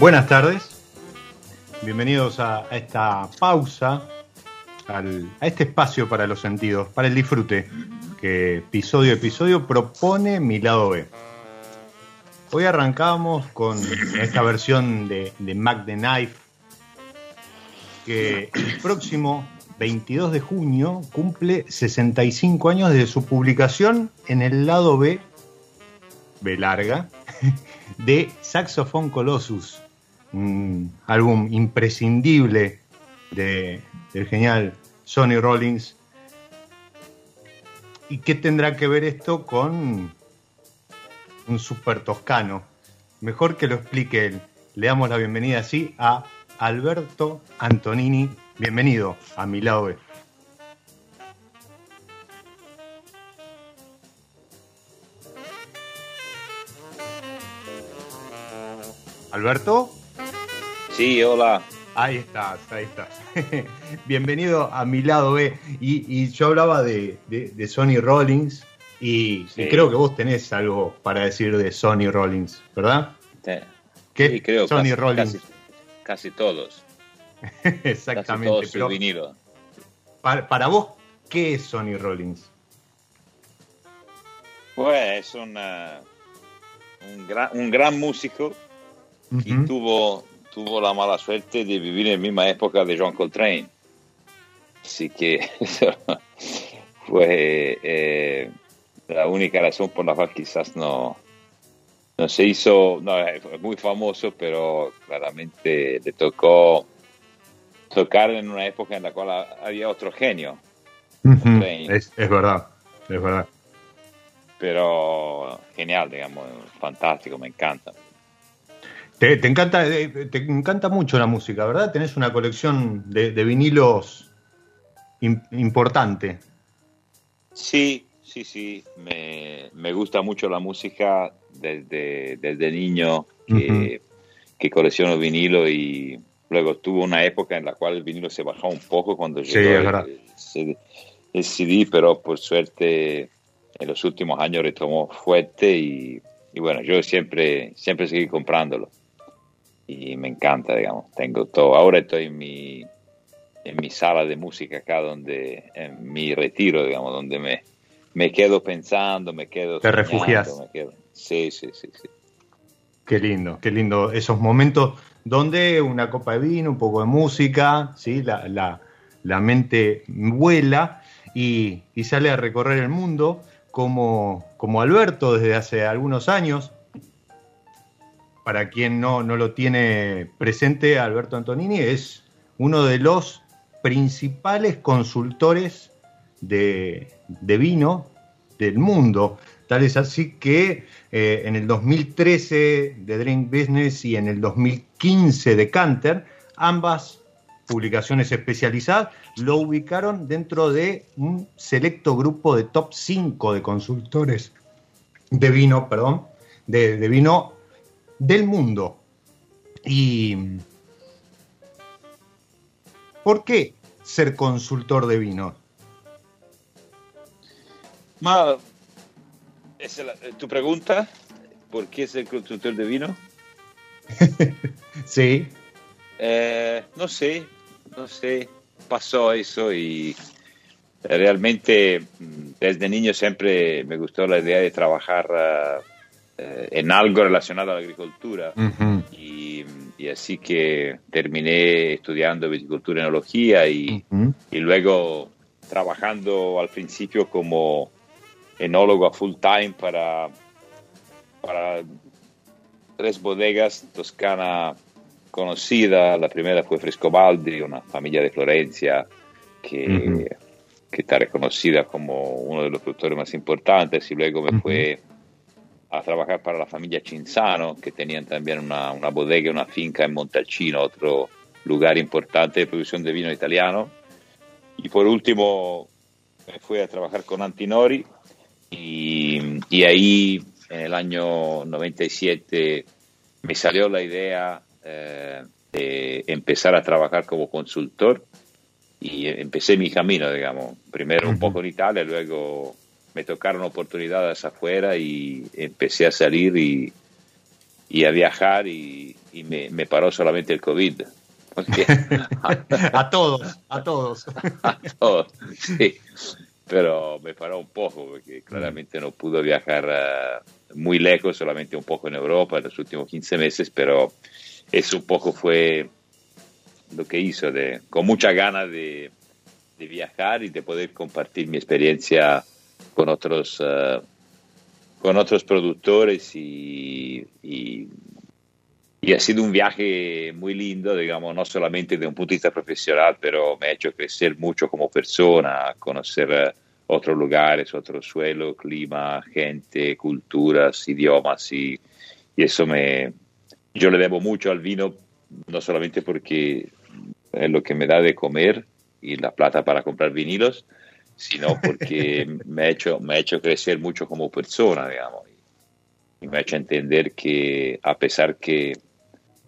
Buenas tardes, bienvenidos a, esta pausa, a este espacio para los sentidos, para el disfrute, que episodio a episodio propone mi lado B. Hoy arrancamos con esta versión de, de Mac the Knife, que el próximo 22 de junio cumple 65 años de su publicación en el lado B, B larga, de Saxophone Colossus, un álbum imprescindible de, del genial Sonny Rollins. ¿Y qué tendrá que ver esto con un super toscano? Mejor que lo explique él. Le damos la bienvenida así a Alberto Antonini. Bienvenido a mi lado. Alberto. Sí, hola. Ahí estás, ahí estás. Bienvenido a mi lado B. Y, yo hablaba de, de, Sonny Rollins y, creo que vos tenés algo para decir de Sonny Rollins, ¿verdad? Sí, ¿Qué? creo Sonny Rollins. Casi, todos. Exactamente. Casi todos Para, para, vos, ¿qué es Sonny Rollins? Pues es una, un, gran, un gran músico y tuvo tuvo la mala suerte de vivir en la misma época de John Coltrane. Así que fue eh, la única razón por la cual quizás no, no se hizo, no, fue muy famoso, pero claramente le tocó tocar en una época en la cual había otro genio. es, es verdad, es verdad. Pero genial, digamos, fantástico, me encanta. Te, encanta, eh, te encanta mucho la música, ¿verdad? Tenés una colección de, vinilos importante. Sí, sí, sí. Me, gusta mucho la música desde, desde niño que, colecciono vinilo y luego tuvo una época en la cual el vinilo se bajó un poco cuando llegó el, el, CD, pero por suerte en los últimos años retomó fuerte y, y bueno, yo siempre, siempre seguí comprándolo y me encanta, digamos. Tengo todo. Ahora estoy en mi, en mi sala de música acá, donde, en mi retiro, digamos, donde me, me quedo pensando, me quedo. Te refugias. Sí, sí, sí, sí. Qué lindo, qué lindo. Esos momentos donde una copa de vino, un poco de música, ¿sí? la, mente vuela y, sale a recorrer el mundo como, como Alberto desde hace algunos años. Para quien no, no lo tiene presente, Alberto Antonini es uno de los principales consultores de, vino del mundo. Tal es así que eh, en el 2013 de Drink Business y en el 2015 de Canter, ambas publicaciones especializadas lo ubicaron dentro de un selecto grupo de top 5 de consultores de vino, perdón, de, de vino del mundo. Y ¿por qué ser consultor de vino? Ma, tu pregunta, ¿por qué ser consultor de vino? sí. Eh, no sé, no sé, pasó eso y realmente mm, desde niño siempre me gustó la idea de trabajar eh, en algo relacionado a la agricultura. Y, así que terminé estudiando viticultura y enología y, y luego trabajando al principio como enólogo a full time para, para tres bodegas toscana conocida. La primera fue Frescobaldi, una familia de Florencia que, que está reconocida como uno de los productores más importantes. Y luego me fue a trabajar para la familia Cinzano, que tenían también una, una bodega, una finca en Montalcino, otro lugar importante de producción de vino italiano. Y por último me fui a trabajar con Antinori y, y ahí en el año 97 me salió la idea eh, de empezar a trabajar como consultor y empecé mi camino, digamos, primero un poco en Italia, luego me tocaron oportunidades afuera y empecé a salir y, y a viajar y, y me, me, paró solamente el COVID. a todos, a todos. a todos, sí. Pero me paró un poco porque claramente no pudo viajar uh, muy lejos, solamente un poco en Europa en los últimos 15 meses, pero eso un poco fue lo que hizo, de, con mucha ganas de, de viajar y de poder compartir mi experiencia con otros, uh, con otros productores y, y, y, ha sido un viaje muy lindo, digamos, no solamente de un punto de vista profesional, pero me ha hecho crecer mucho como persona, conocer uh, otros lugares, otro suelo, clima, gente, culturas, idiomas y, y eso me... Yo le debo mucho al vino, no solamente porque es lo que me da de comer y la plata para comprar vinilos, sino porque me ha hecho, me ha hecho crecer mucho como persona, digamos, y me ha hecho entender que a pesar que,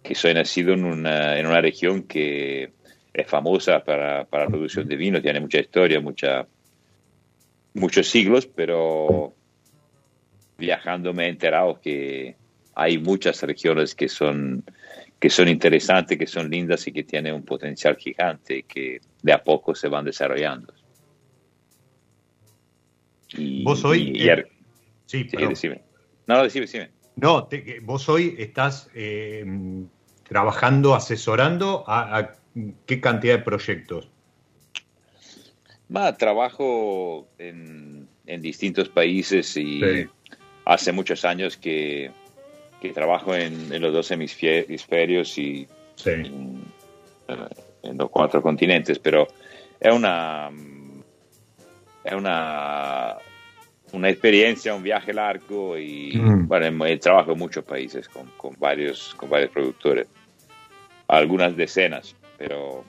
que soy nacido en una, en una región que es famosa para, para la producción de vino, tiene mucha historia, mucha, muchos siglos, pero viajando me he enterado que hay muchas regiones que son, que son interesantes, que son lindas y que tienen un potencial gigante y que de a poco se van desarrollando. Y, vos hoy. Eh, sí, sí decime. No, decime, decime. No, vos hoy estás eh, trabajando, asesorando a, qué cantidad de proyectos. Va, trabajo en, en, distintos países y hace muchos años que, que trabajo en, en, los dos hemisferios y en, en, los cuatro continentes, pero es una es una, una experiencia, un viaje largo y mm. bueno, trabajo en muchos países con, con, varios, con varios productores, algunas decenas, pero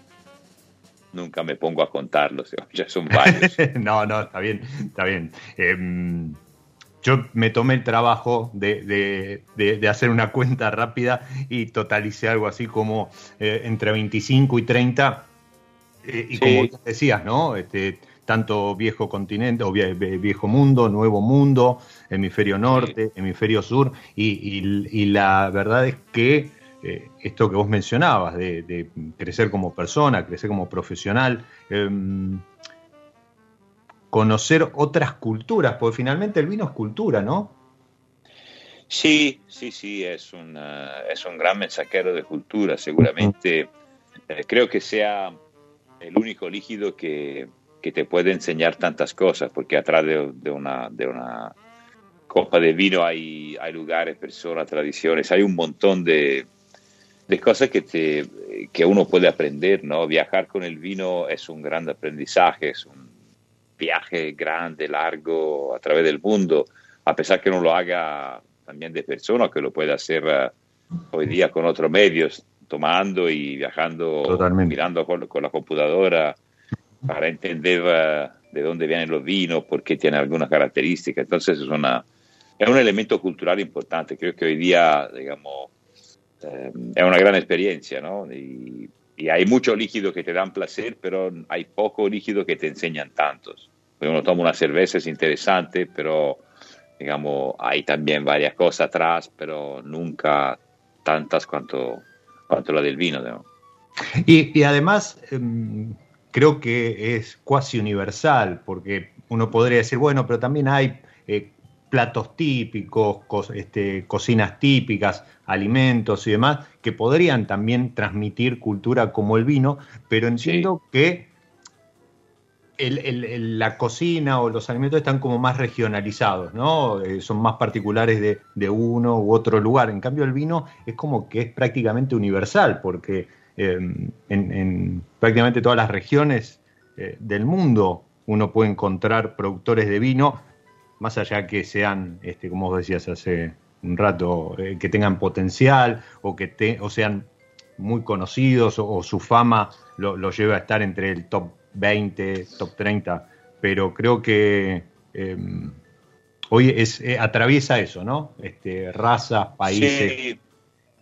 nunca me pongo a contarlos, ya son varios. no, no, está bien, está bien. Eh, yo me tomé el trabajo de, de, de, hacer una cuenta rápida y totalicé algo así como eh, entre 25 y 30. Eh, y sí. como decías, ¿no? Este, tanto viejo continente o viejo mundo, nuevo mundo, hemisferio norte, hemisferio sur, y, la verdad es que eh, esto que vos mencionabas, de, crecer como persona, crecer como profesional, em, conocer otras culturas, porque finalmente el vino es cultura, ¿no? Sí, sí, sí, es un, es un gran mensajero de cultura, seguramente. Eh, creo que sea el único líquido que, que, te puede enseñar tantas cosas, porque atrás de, de, una, de una copa de vino hay, hay lugares, personas, tradiciones, hay un montón de, de cosas que, te, que uno puede aprender, ¿no? Viajar con el vino es un gran aprendizaje, es un viaje grande, largo, a través del mundo, a pesar que no lo haga también de persona, que lo puede hacer uh, hoy día con otros medios, tomando y viajando, Totalmente. mirando con, con, la computadora para entender uh, de dónde vienen los vinos, por qué tienen algunas características. Entonces es, un elemento cultural importante. Creo que hoy día, digamos, eh, es una gran experiencia, ¿no? Y, hay mucho líquido que te dan placer, pero hay poco líquido que te enseñan tantos. Uno toma una cerveza, es interesante, pero digamos, hay también varias cosas atrás, pero nunca tantas cuanto, cuanto la del vino. ¿no? Y, además, eh, creo que es cuasi universal, porque uno podría decir, bueno, pero también hay eh, platos típicos, co este, cocinas típicas, alimentos y demás, que podrían también transmitir cultura como el vino, pero entiendo sí. que el, el, el, la cocina o los alimentos están como más regionalizados, ¿no? Eh, son más particulares de, de, uno u otro lugar. En cambio, el vino es como que es prácticamente universal, porque eh, en, en, prácticamente todas las regiones eh, del mundo uno puede encontrar productores de vino, más allá que sean, este, como vos decías hace un rato, eh, que tengan potencial o que te, o sean muy conocidos o, o su fama lo, lo lleva a estar entre el top 20, top 30, pero creo que eh, hoy es, eh, atraviesa eso, ¿no? Este, razas, países, sí,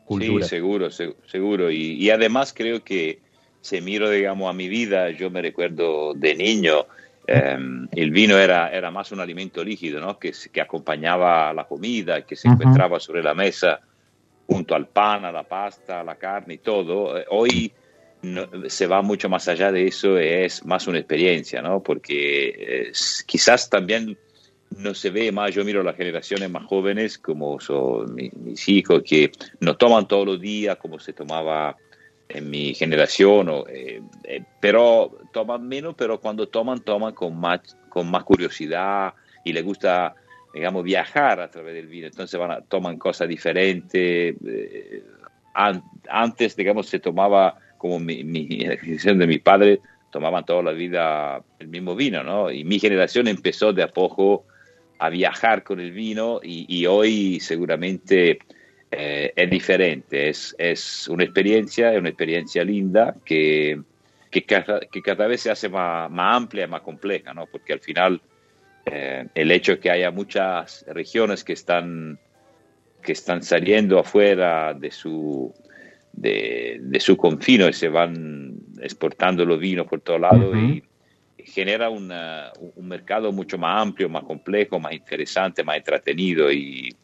Sí, seguro, seguro. Y, y, además creo que si miro, digamos, a mi vida, yo me recuerdo de niño, eh, el vino era, era más un alimento líquido, ¿no? Que, que acompañaba la comida, que se uh -huh. encontraba sobre la mesa junto al pan, a la pasta, a la carne y todo. Hoy no, se va mucho más allá de eso, es más una experiencia, ¿no? Porque eh, quizás también no se ve más, yo miro las generaciones más jóvenes, como son mi, mis hijos, que no toman todos los días como se tomaba en mi generación, o, eh, eh, pero toman menos, pero cuando toman, toman con más, con más curiosidad y les gusta, digamos, viajar a través del vino, entonces van a, toman cosas diferentes. Eh, an, antes, digamos, se tomaba como mi, mi generación de mi padre, tomaban toda la vida el mismo vino, ¿no? Y mi generación empezó de a poco a viajar con el vino y, hoy seguramente eh, es diferente, es, es, una experiencia, es una experiencia linda que, que, cada, que cada vez se hace más, más, amplia, más compleja, ¿no? Porque al final eh, el hecho de que haya muchas regiones que están, que están saliendo afuera de su, de, su confino y se van exportando los vinos por uh -huh. y genera una, un mercado mucho más amplio, más complejo, más interesante, más entretenido y,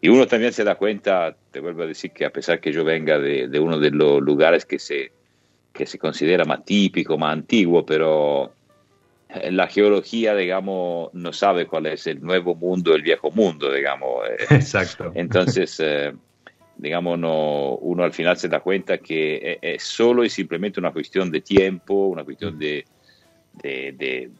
y, uno también se da cuenta, te vuelvo a decir que a pesar que yo venga de, de uno de los lugares que se, que se considera más típico, más antiguo, pero la geología, digamos, no sabe cuál es el nuevo mundo, el viejo mundo, digamos. Exacto. Entonces... Eh, digamos, no, uno al final se da cuenta que es solo y simplemente una cuestión de tiempo, una cuestión de, de, de,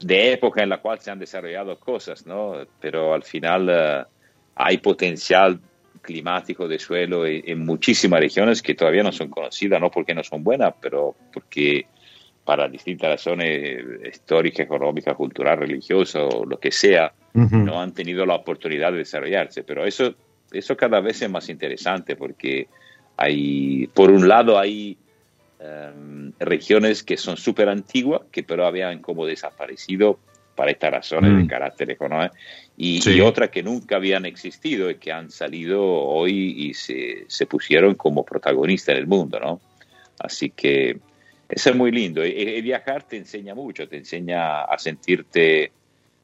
de época en la cual se han desarrollado cosas, ¿no? Pero al final uh, hay potencial climático de suelo en, en, muchísimas regiones que todavía no son conocidas, no porque no son buenas, pero porque para distintas razones históricas, económicas, culturales, religiosas o lo que sea, uh -huh. no han tenido la oportunidad de desarrollarse. Pero eso eso cada vez es más interesante porque hay, por un lado, hay um, regiones que son súper antiguas, que pero habían como desaparecido para estas razones mm. de carácter económico, y, sí. y, otras que nunca habían existido y que han salido hoy y se, se pusieron como protagonistas en el mundo, ¿no? Así que eso es muy lindo. Y, y viajar te enseña mucho, te enseña a sentirte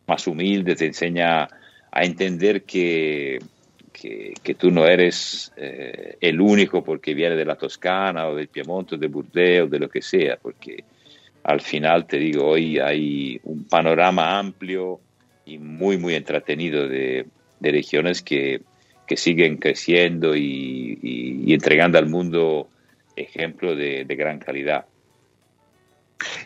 más humilde, te enseña a entender que que, que, tú no eres eh, el único porque viene de la Toscana o del Piemonte o de Burdeos, de lo que sea, porque al final te digo, hoy hay un panorama amplio y muy, muy entretenido de, regiones que, siguen creciendo y, entregando al mundo ejemplos de, gran calidad.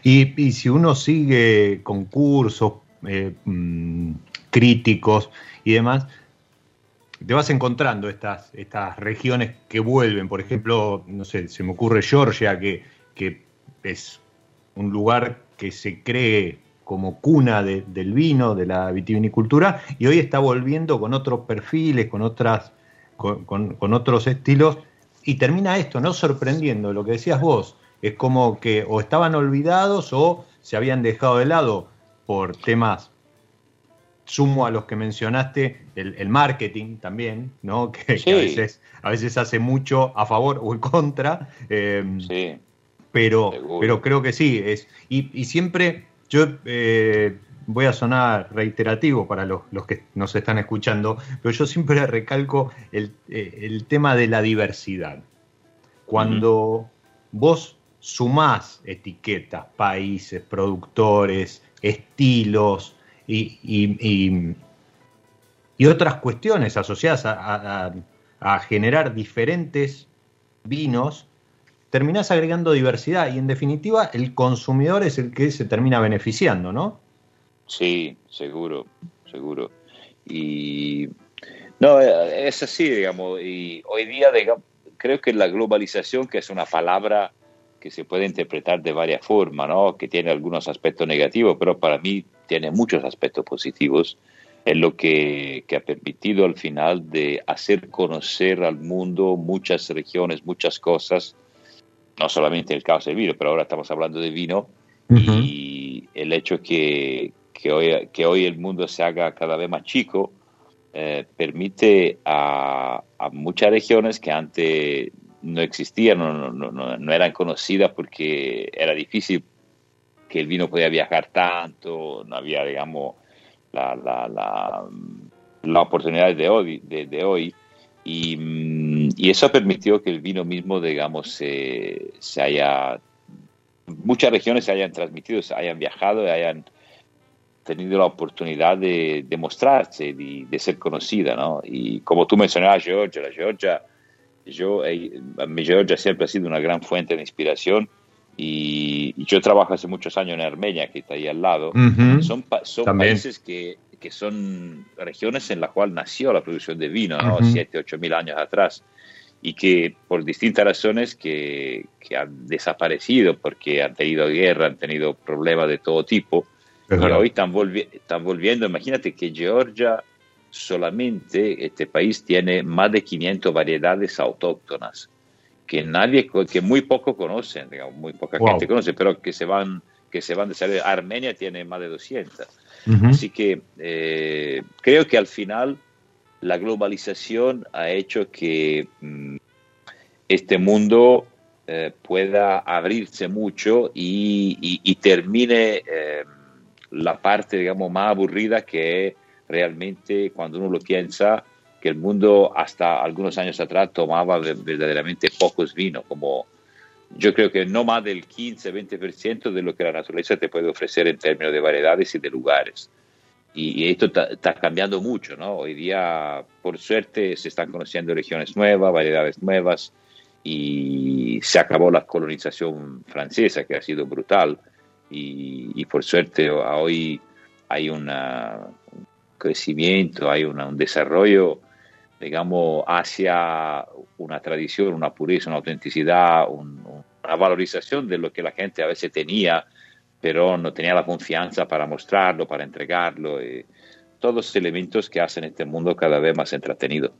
Y, si uno sigue concursos, eh, mm, críticos y demás, te vas encontrando estas, estas regiones que vuelven. Por ejemplo, no sé, se me ocurre Georgia, que, que es un lugar que se cree como cuna del vino, de la vitivinicultura, y hoy está volviendo con otros perfiles, con, otras, con, otros estilos, y termina esto, ¿no? Sorprendiendo, lo que decías vos, es como que o estaban olvidados o se habían dejado de lado por temas sumo a los que mencionaste, el, marketing también, ¿no? Que, a, veces, a veces hace mucho a favor o en contra. Eh, sí. Pero, pero creo que sí. Es, y siempre yo eh, voy a sonar reiterativo para los, que nos están escuchando, pero yo siempre recalco el, eh, tema de la diversidad. Cuando vos sumás etiquetas, países, productores, estilos y, otras cuestiones asociadas a generar diferentes vinos, terminás agregando diversidad y en definitiva el consumidor es el que se termina beneficiando, ¿no? Sí, seguro, seguro. Y no, es así, digamos, y hoy día digamos, creo que la globalización, que es una palabra que se puede interpretar de varias formas, ¿no? que tiene algunos aspectos negativos, pero para mí tiene muchos aspectos positivos, es lo que, que, ha permitido al final de hacer conocer al mundo muchas regiones, muchas cosas, no solamente el caso del vino, pero ahora estamos hablando de vino y el hecho que, que, hoy, que hoy el mundo se haga cada vez más chico eh, permite a, muchas regiones que antes no existían, no, no, no, eran conocidas porque era difícil que el vino podía viajar tanto, no había, digamos, la, la, la, la oportunidad de hoy, de, de hoy y, eso permitió que el vino mismo, digamos, se, haya, muchas regiones se hayan transmitido, se hayan viajado, y hayan tenido la oportunidad de, de mostrarse, de, de, ser conocida, ¿no? Y como tú mencionabas, Georgia, la Georgia, yo, eh, Georgia siempre ha sido una gran fuente de inspiración y, yo trabajo hace muchos años en Armenia, que está ahí al lado. Son, son países que que son regiones en las cuales nació la producción de vino, ¿no? Siete, ocho mil años atrás, y que por distintas razones que, que, han desaparecido porque han tenido guerra, han tenido problemas de todo tipo, y hoy están, están volviendo. Imagínate que Georgia solamente, este país tiene más de 500 variedades autóctonas que nadie, que muy poco conocen, digamos, muy poca gente conoce, pero que se van que se van de salir. Armenia tiene más de 200. Así que eh, creo que al final la globalización ha hecho que mm, este mundo eh, pueda abrirse mucho y, termine eh, la parte, digamos, más aburrida que realmente cuando uno lo piensa que el mundo hasta algunos años atrás tomaba verdaderamente pocos vinos, como yo creo que no más del 15-20% de lo que la naturaleza te puede ofrecer en términos de variedades y de lugares. Y, esto está cambiando mucho, ¿no? Hoy día, por suerte, se están conociendo regiones nuevas, variedades nuevas, y se acabó la colonización francesa, que ha sido brutal, y, por suerte hoy hay un crecimiento, hay un desarrollo digamos, hacia una tradición, una pureza, una autenticidad, una valorización de lo que la gente a veces tenía, pero no tenía la confianza para mostrarlo, para entregarlo. Y todos elementos que hacen este mundo cada vez más entretenido.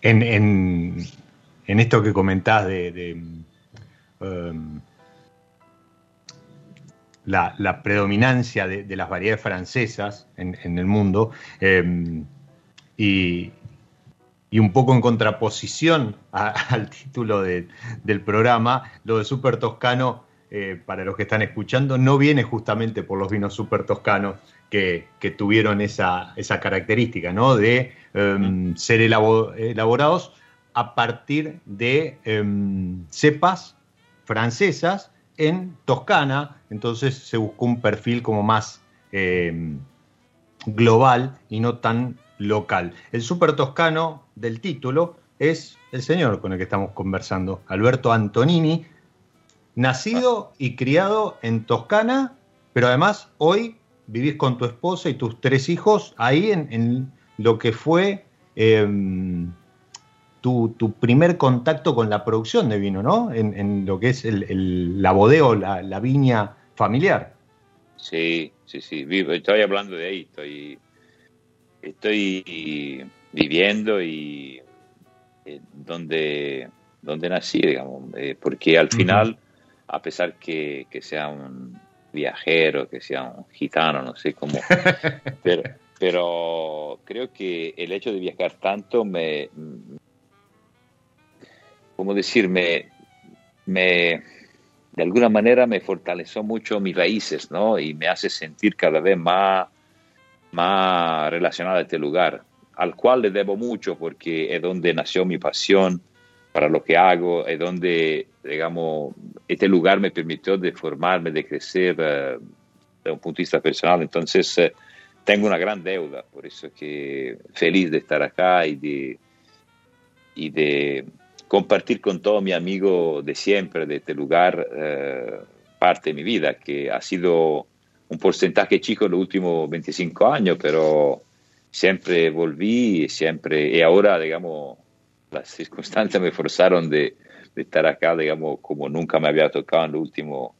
En, en, esto que comentás de, um, la, predominancia de, las variedades francesas en, el mundo, em, y, un poco en contraposición al título del programa, lo de Super Toscano, eh, para los que están escuchando, no viene justamente por los vinos super toscanos que, tuvieron esa, característica, ¿no? De em, ser elaborados a partir de em, cepas francesas en Toscana, entonces se buscó un perfil como más em, global y no tan local. El super toscano del título es el señor con el que estamos conversando, Alberto Antonini, nacido y criado en Toscana, pero además hoy vivís con tu esposa y tus tres hijos ahí en, lo que fue em, tu, primer contacto con la producción de vino, ¿no? En, lo que es el, la bodega la, la, viña familiar. Sí, sí, sí, estoy hablando de ahí, estoy, estoy viviendo y eh, donde, donde nací, digamos, eh, porque al final, a pesar que, que sea un viajero, que sea un gitano, no sé cómo, pero, pero creo que el hecho de viajar tanto me, ¿cómo decirme? Me, de alguna manera me fortaleció mucho mis raíces, ¿no? Y me hace sentir cada vez más, más relacionado a este lugar, al cual le debo mucho porque es donde nació mi pasión para lo que hago, es donde, digamos, este lugar me permitió de formarme, de crecer uh, desde un punto de vista personal. Entonces, uh, tengo una gran deuda, por eso que feliz de estar acá y de, y de compartir con todos mis amigos de siempre de este lugar eh, parte de mi vida, que ha sido un porcentaje chico en los últimos 25 años, pero siempre volví siempre, y ahora, digamos, las circunstancias me forzaron de, estar acá, digamos, como nunca me había tocado en los últimos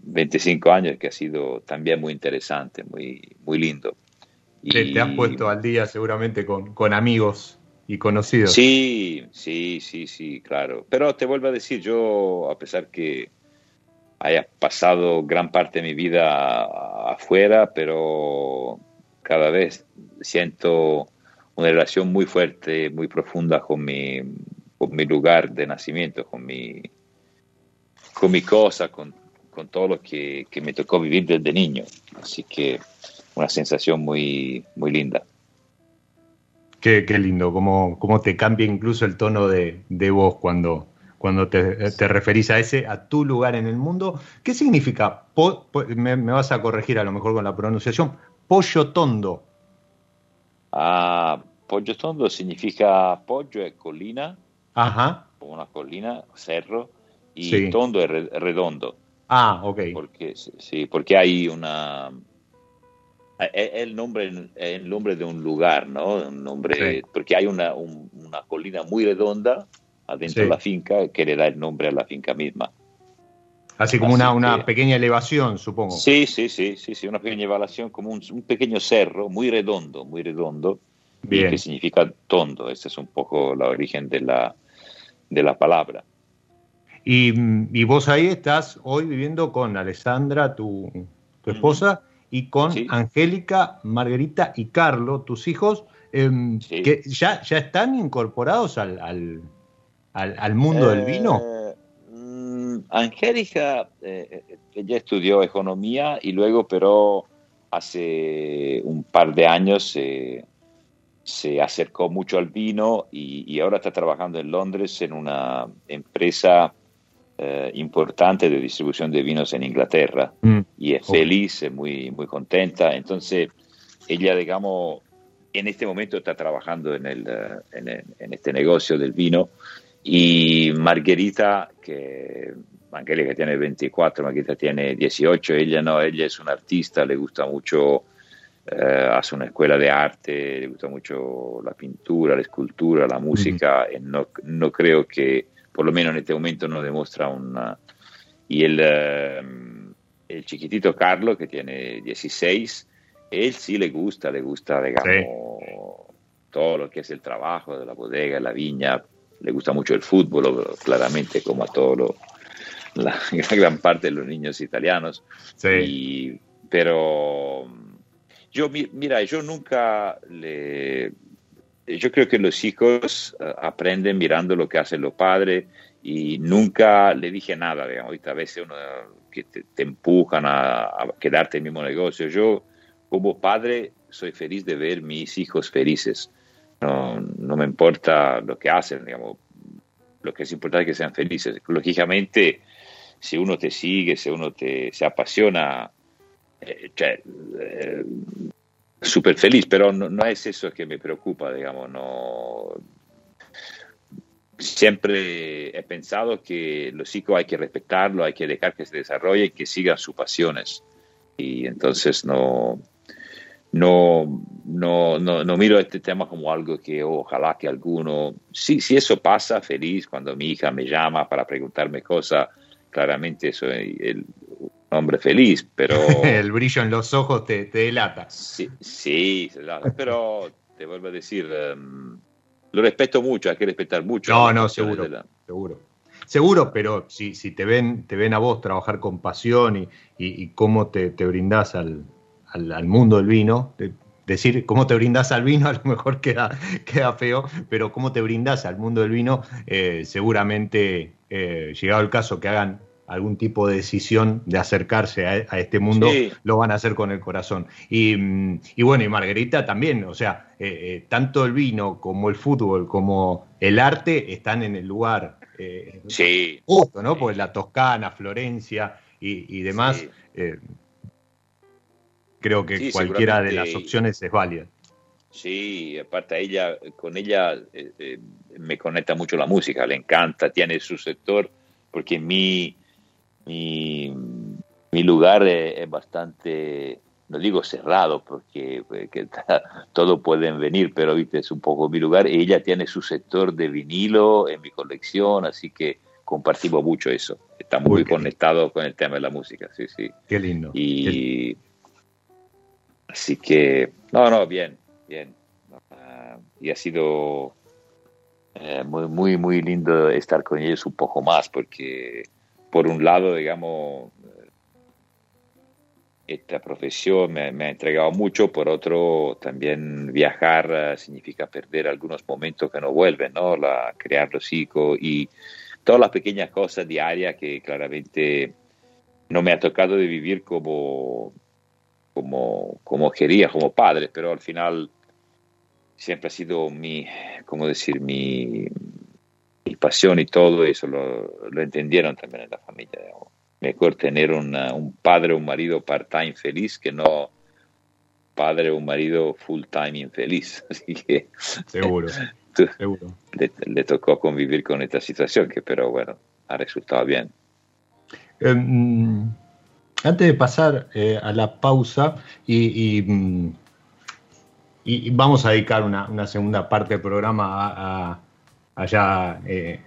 25 años, que ha sido también muy interesante, muy, muy lindo. Y... Te, has puesto al día seguramente con, con amigos y conocidos. Sí, sí, sí, sí, claro. Pero te vuelvo a decir, yo, a pesar que haya pasado gran parte de mi vida afuera, pero cada vez siento una relación muy fuerte, muy profunda con mi, con mi lugar de nacimiento, con mi, con mi cosa, con, con todo lo que, que me tocó vivir desde niño. Así que una sensación muy, muy linda. Qué, lindo, cómo, cómo, te cambia incluso el tono de, voz cuando, cuando te, te, referís a ese, a tu lugar en el mundo. ¿Qué significa? me, vas a corregir a lo mejor con la pronunciación. Pollo tondo. Ah, pollo tondo significa pollo es colina. Ajá. Una colina, cerro, y tondo es redondo. Ah, ok. Porque, sí, porque hay una, es el nombre, el nombre de un lugar, ¿no? Un nombre, Porque hay una, una, colina muy redonda adentro de la finca que le da el nombre a la finca misma. Así como una, una pequeña elevación, supongo. Sí, sí, sí, sí, sí, una pequeña elevación, como un, un pequeño cerro muy redondo, muy redondo, Bien. que significa tondo. Ese es un poco el origen de la, de la palabra. Y, y, vos ahí estás hoy viviendo con Alessandra, tu, tu esposa, y con Angélica, Margarita y Carlos, tus hijos, em, que ya, ya están incorporados al, al, mundo del vino. Eh, mm, Angélica, eh, ella estudió economía y luego, pero hace un par de años se acercó mucho al vino y, y, ahora está trabajando en Londres en una empresa eh, importante de distribución de vinos en Inglaterra mm. y es feliz, muy, muy contenta. Entonces, ella, digamos, en este momento está trabajando en, el, eh, en, este negocio del vino y Margarita, que tiene 24, Margarita tiene 18, ella no, ella es una artista, le gusta mucho, eh, hace una escuela de arte, le gusta mucho la pintura, la escultura, la música, no, no creo que por lo menos en este momento no demuestra una... Y el, eh, el chiquitito Carlos, que tiene 16, él sí le gusta, le gusta, digamos, todo lo que es el trabajo de la bodega, la viña, le gusta mucho el fútbol, claramente, como a todo la, gran parte de los niños italianos. Sí. pero yo, mira, yo nunca le, yo creo que los hijos eh, aprenden mirando lo que hacen los padres y nunca le dije nada, digamos, a veces uno que te, empujan a, quedarte en el mismo negocio. Yo, como padre, soy feliz de ver mis hijos felices. No, me importa lo que hacen, digamos, lo que es importante es que sean felices. Lógicamente, si uno te sigue, si uno te, se apasiona eh, cioè, eh, súper feliz, pero no, es eso que me preocupa, digamos. Siempre he pensado que los chicos hay que respetarlo, hay que dejar que se desarrolle y que sigan sus pasiones. Y entonces no, no, no, no, no, miro este tema como algo que ojalá que alguno, sí, si eso pasa, feliz cuando mi hija me llama para preguntarme cosas, claramente soy el hombre feliz, pero... el brillo en los ojos te, te delata. Sí, sí, pero te vuelvo a decir, um, lo respeto mucho, hay que respetar mucho. No, no, seguro, seguro. Seguro, pero si, si te ven te ven a vos trabajar con pasión y, y, y cómo te, te brindás al, al, mundo del vino, decir cómo te brindas al vino a lo mejor queda, queda feo, pero cómo te brindas al mundo del vino, eh, seguramente eh, llegado el caso que hagan algún tipo de decisión de acercarse a, este mundo, lo van a hacer con el corazón. Y, y bueno, y Margarita también, o sea, eh, tanto el vino como el fútbol, como el arte están en el lugar sí. justo, ¿no? Pues la Toscana, Florencia y, y demás creo que cualquiera de las opciones es válida. Sí, aparte ella, con ella eh, eh, me conecta mucho la música, le encanta, tiene su sector, porque mi, mi, mi lugar es, bastante, no digo cerrado, porque, todo pueden venir, pero ¿viste? es un poco mi lugar. Ella tiene su sector de vinilo en mi colección, así que compartimos mucho eso. Estamos muy, conectados con el tema de la música, sí, sí. Qué lindo. Y, Así que, no, no, bien, bien. Uh, y ha sido eh, muy, muy, muy lindo estar con ellos un poco más, porque por un lado, digamos, esta profesión me, ha entregado mucho, por otro, también viajar uh, significa perder algunos momentos que no vuelven, ¿no? La, crear los hijos y todas las pequeñas cosas diarias que claramente no me ha tocado de vivir como como, como quería, como padre, pero al final siempre ha sido mi, como decir, mi, mi pasión y todo eso lo, lo, entendieron también en la familia. Mejor tener una, un padre o un marido part-time feliz que no padre o un marido full-time infeliz. Así que seguro, seguro. Le, le, tocó convivir con esta situación que pero bueno, ha resultado bien. Um, antes de pasar eh, a la pausa y, y, mm, y, vamos a dedicar una, una, segunda parte del programa a, a, a ya eh,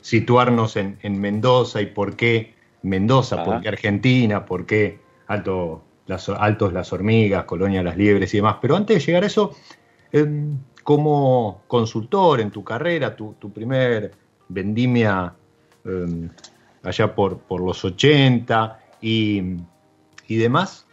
situarnos en, en, Mendoza y por qué Mendoza, Ajá. por qué Argentina, por qué Alto, las, Altos las Hormigas, Colonia Las Liebres y demás. Pero antes de llegar a eso, eh, como consultor en tu carrera, tu, tu primer vendimia eh, allá por, por los 80, y, y demás,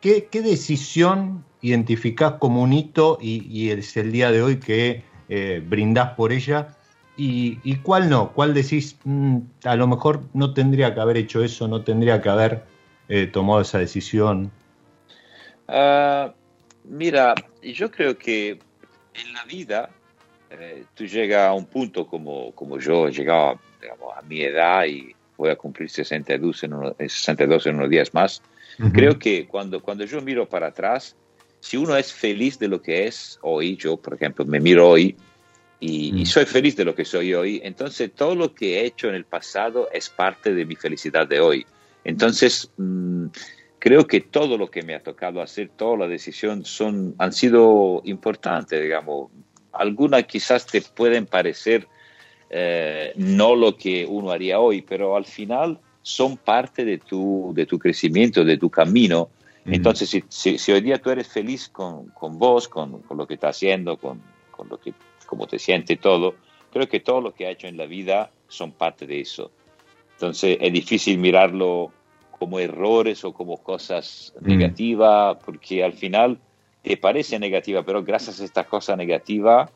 ¿qué, ¿qué, decisión identificás como un hito y, es el día de hoy que eh, brindás por ella? Y, y, cuál no? ¿Cuál decís, mmm, a lo mejor no tendría que haber hecho eso, no tendría que haber eh, tomado esa decisión? Uh, mira, yo creo que en la vida eh, tú llegas a un punto como, como yo llegaba digamos, a mi edad y voy a cumplir 62 en, uno, 62 en unos días más. Uh -huh. Creo que cuando, cuando yo miro para atrás, si uno es feliz de lo que es hoy, yo por ejemplo me miro hoy y, mm. y, soy feliz de lo que soy hoy, entonces todo lo que he hecho en el pasado es parte de mi felicidad de hoy. Entonces, mmm, creo que todo lo que me ha tocado hacer, todas las decisiones son, han sido importantes, digamos. Algunas quizás te pueden parecer eh, no lo que uno haría hoy, pero al final son parte de tu, de tu crecimiento, de tu camino. Mm. Entonces, si, si, si, hoy día tú eres feliz con, con vos, con, con, lo que estás haciendo, con, con lo que, cómo te sientes todo, creo que todo lo que ha hecho en la vida son parte de eso. Entonces, es difícil mirarlo como errores o como cosas mm. negativas, porque al final te parece negativa, pero gracias a esta cosa negativa,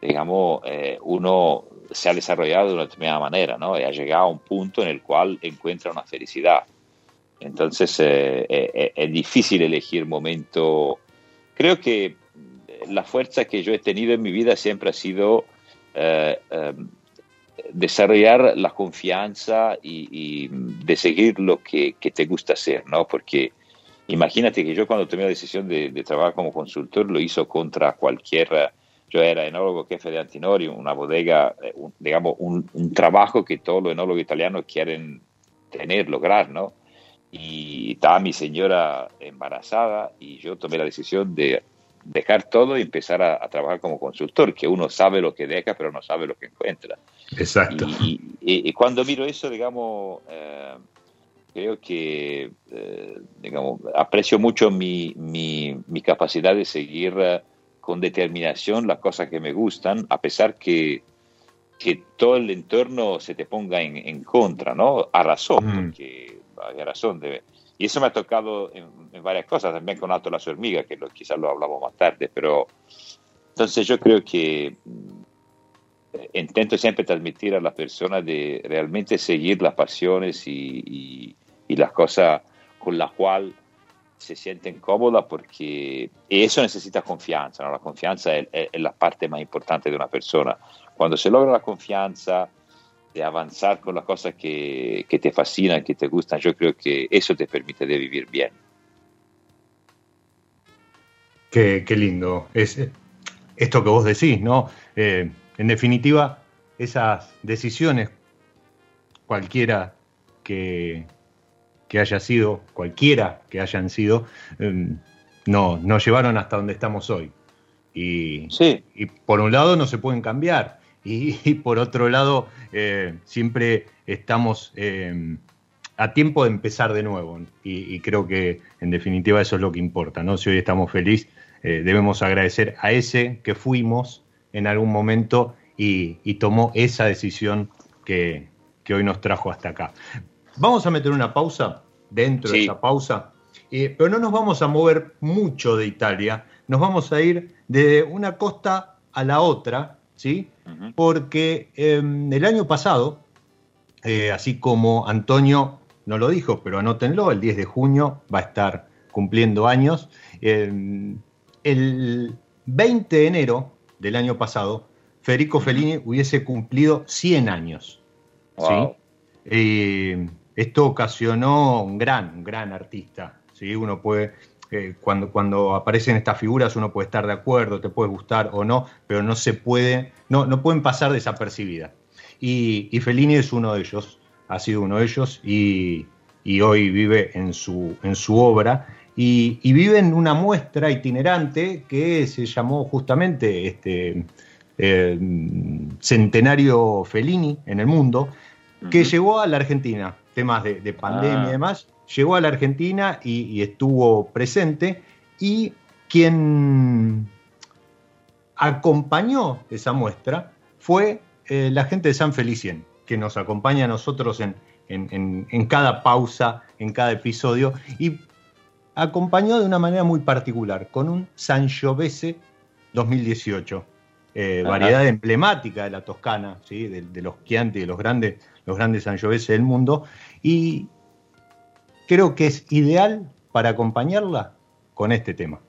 digamos, eh, uno se ha desarrollado de una determinada manera, ¿no? Y ha llegado a un punto en el cual encuentra una felicidad. Entonces, eh, eh, es difícil elegir momento. Creo que la fuerza que yo he tenido en mi vida siempre ha sido eh, desarrollar la confianza y, de seguir lo que, te gusta hacer, ¿no? Porque imagínate que yo cuando tomé la decisión de, trabajar como consultor lo hizo contra cualquier... Yo era enólogo jefe de Antinori, una bodega, eh, digamos, un, un, trabajo que todos los enólogos italianos quieren tener, lograr, ¿no? Y estaba mi señora embarazada y yo tomé la decisión de dejar todo y empezar a, trabajar como consultor, que uno sabe lo que deja, pero no sabe lo que encuentra. Exacto. Y, cuando miro eso, digamos, eh, creo que, eh, digamos, aprecio mucho mi, mi, mi, capacidad de seguir con determinación las cosas que me gustan, a pesar que, que todo el entorno se te ponga en, en contra, ¿no? A razón, porque hay razón. De, y eso me ha tocado en, varias cosas, también con Alto las hormigas, que lo, quizás lo hablamos más tarde, pero entonces yo creo que mm, intento siempre transmitir a la persona de realmente seguir las pasiones y, y, las cosas con las cuales se sienten cómodas porque eso necesita confianza, ¿no? la confianza es, es, la parte más importante de una persona. Cuando se logra la confianza, de avanzar con las cosas que, que, te fascinan, que te gustan, yo creo que eso te permite de vivir bien. Qué, qué lindo. Es eh, esto que vos decís, ¿no? Eh, en definitiva, esas decisiones, cualquiera que, que haya sido, cualquiera que hayan sido, em, no, nos llevaron hasta donde estamos hoy. Y, sí. y por un lado no se pueden cambiar, y, por otro lado, eh, siempre estamos eh, a tiempo de empezar de nuevo. Y, creo que en definitiva eso es lo que importa. ¿no? Si hoy estamos felices, eh, debemos agradecer a ese que fuimos en algún momento y, tomó esa decisión que, hoy nos trajo hasta acá. Vamos a meter una pausa dentro de esa pausa, pero no nos vamos a mover mucho de Italia, nos vamos a ir de una costa a la otra, ¿sí? porque em, el año pasado, eh, así como Antonio no lo dijo, pero anótenlo, el 10 de junio va a estar cumpliendo años. Em, el 20 de enero del año pasado, Federico Fellini hubiese cumplido 100 años. Esto ocasionó un gran, un gran artista. ¿sí? Uno puede cuando, cuando aparecen estas figuras uno puede estar de acuerdo, te puede gustar o no, pero no se puede, no, no pueden pasar desapercibidas. Y, y Fellini es uno de ellos, ha sido uno de ellos y, hoy vive en su, en su obra y, vive en una muestra itinerante que se llamó justamente este, eh, Centenario Fellini en el mundo, que llegó a la Argentina, temas de, pandemia y ah. demás, llegó a la Argentina y, estuvo presente y quien acompañó esa muestra fue eh, la gente de San Felicien, que nos acompaña a nosotros en, cada pausa, en cada episodio, y acompañó de una manera muy particular, con un Sangiovese 2018, eh, variedad emblemática de la Toscana, ¿sí? de, los Chianti, de los grandes, los grandes Sangiovese del mundo, y creo que es ideal para acompañarla con este tema.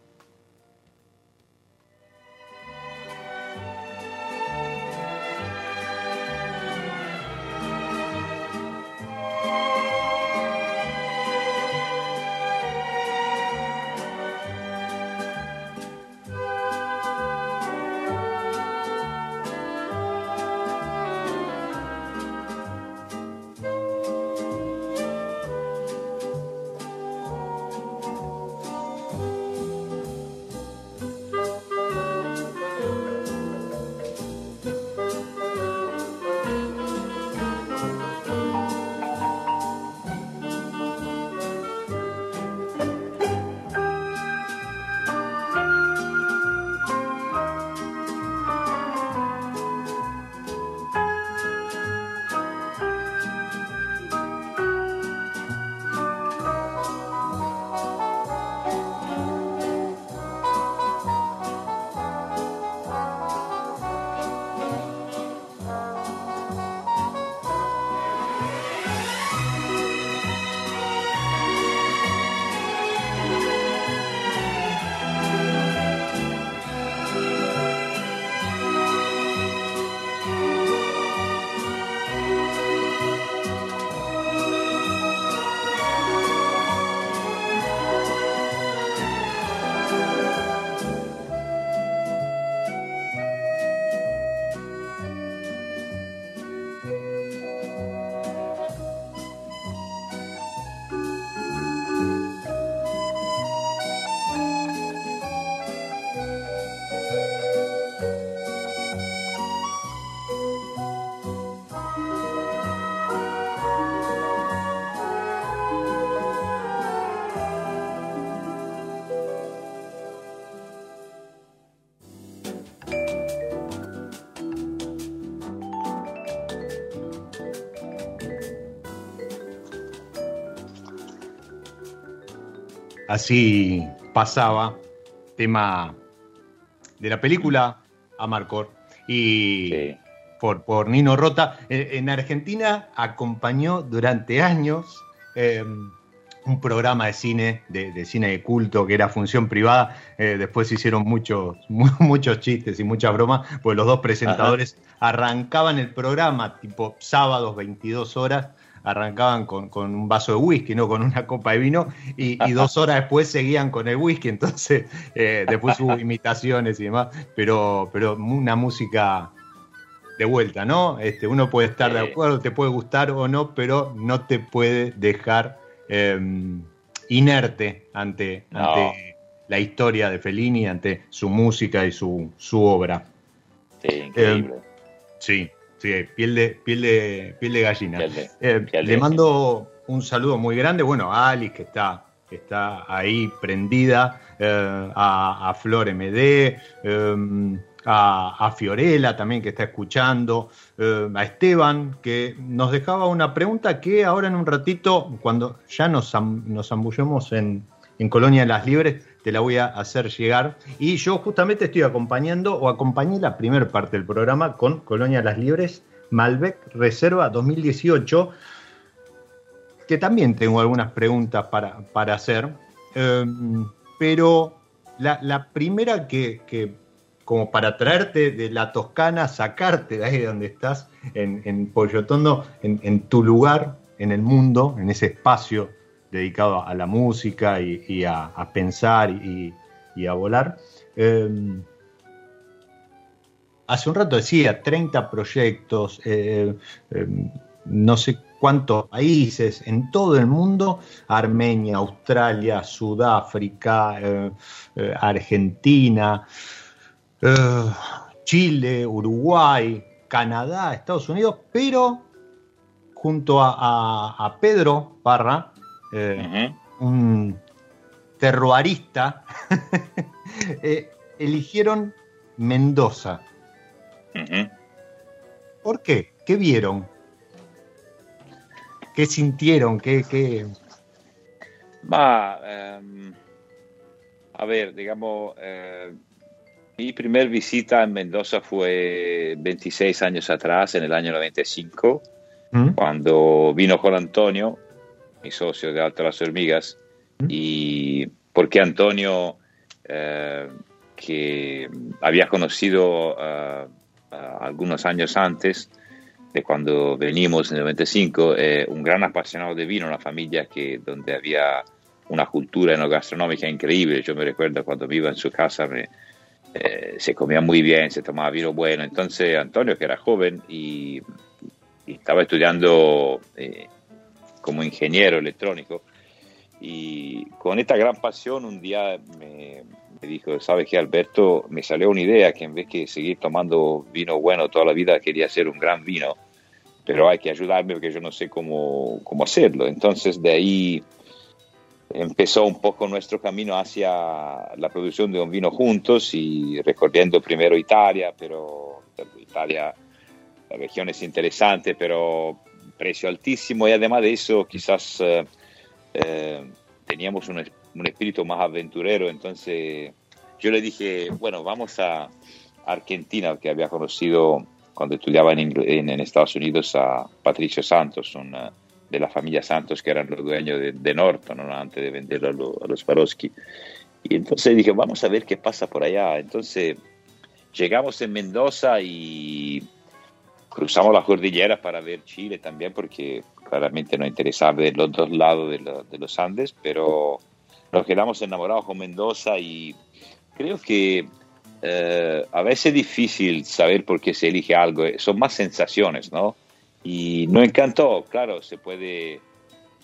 Así pasaba, tema de la película Amarcor y por, por Nino Rota. En, Argentina acompañó durante años eh, un programa de cine, de, cine de culto, que era función privada. Eh, después hicieron muchos, muchos chistes y muchas bromas, pues los dos presentadores arrancaban el programa tipo sábados, 22 horas, arrancaban con, un vaso de whisky, no con una copa de vino, y, dos horas después seguían con el whisky, entonces eh, después hubo imitaciones y demás, pero, pero una música de vuelta, ¿no? Este, uno puede estar de acuerdo, te puede gustar o no, pero no te puede dejar em, inerte ante, la historia de Fellini, ante su música y su, su obra. Sí, increíble. Em, sí, sí, piel de, piel de, piel de gallina. Eh, le mando un saludo muy grande, bueno, a Alice que está, está ahí prendida, eh, a, a, Flor MD, em, a, Fiorella también que está escuchando, eh, a Esteban que nos dejaba una pregunta que ahora en un ratito, cuando ya nos, nos zambullemos en, en Colonia de las Libres, te la voy a hacer llegar. Y yo justamente estoy acompañando o acompañé la primera parte del programa con Colonia las Libres, Malbec Reserva 2018, que también tengo algunas preguntas para, para hacer. Eh, pero la, primera que, que como para traerte de la Toscana, sacarte de ahí donde estás, en, en Pollotondo, en, tu lugar en el mundo, en ese espacio dedicado a la música y, a, pensar y, a volar. Em, hace un rato decía 30 proyectos, eh, em, no sé cuántos países en todo el mundo, Armenia, Australia, Sudáfrica, eh, eh, Argentina. Chile, Uruguay, Canadá, Estados Unidos, pero junto a, Pedro Parra, eh, un terroarista, eh, eligieron Mendoza. ¿Por qué? ¿Qué vieron? ¿Qué sintieron? ¿Qué, qué... Va, em, a ver, digamos, mi primer visita en Mendoza fue 26 años atrás, en el año 95, ¿Mm? cuando vino con Antonio, mi socio de Alta las Hormigas, ¿Mm? y porque Antonio, eh, que había conocido eh, algunos años antes, de cuando venimos en el 95, eh, un gran apasionado de vino, una familia que, donde había una cultura gastronómica increíble. Yo me recuerdo cuando iba en su casa, me, eh, se comía muy bien, se tomaba vino bueno. Entonces Antonio, que era joven y, estaba estudiando eh, como ingeniero electrónico, y con esta gran pasión un día me, dijo, ¿sabes qué, Alberto? Me salió una idea que en vez de seguir tomando vino bueno toda la vida, quería hacer un gran vino, pero hay que ayudarme porque yo no sé cómo, cómo hacerlo. Entonces de ahí empezó un poco nuestro camino hacia la producción de un vino juntos y recorriendo primero Italia, pero Italia, la región es interesante, pero precio altísimo y además de eso quizás eh, eh, teníamos un, un, espíritu más aventurero, entonces yo le dije, bueno, vamos a Argentina, que había conocido cuando estudiaba en, en, Estados Unidos a Patricio Santos, un de la familia Santos, que eran los dueños de, Norton, antes de venderlo a, los Farosky. Y entonces dije, vamos a ver qué pasa por allá. Entonces llegamos en Mendoza y cruzamos las cordilleras para ver Chile también, porque claramente nos interesaba ver los dos lados de, los Andes, pero nos quedamos enamorados con Mendoza y creo que eh, a veces es difícil saber por qué se elige algo, son más sensaciones, ¿no? y no encantó, claro, se puede,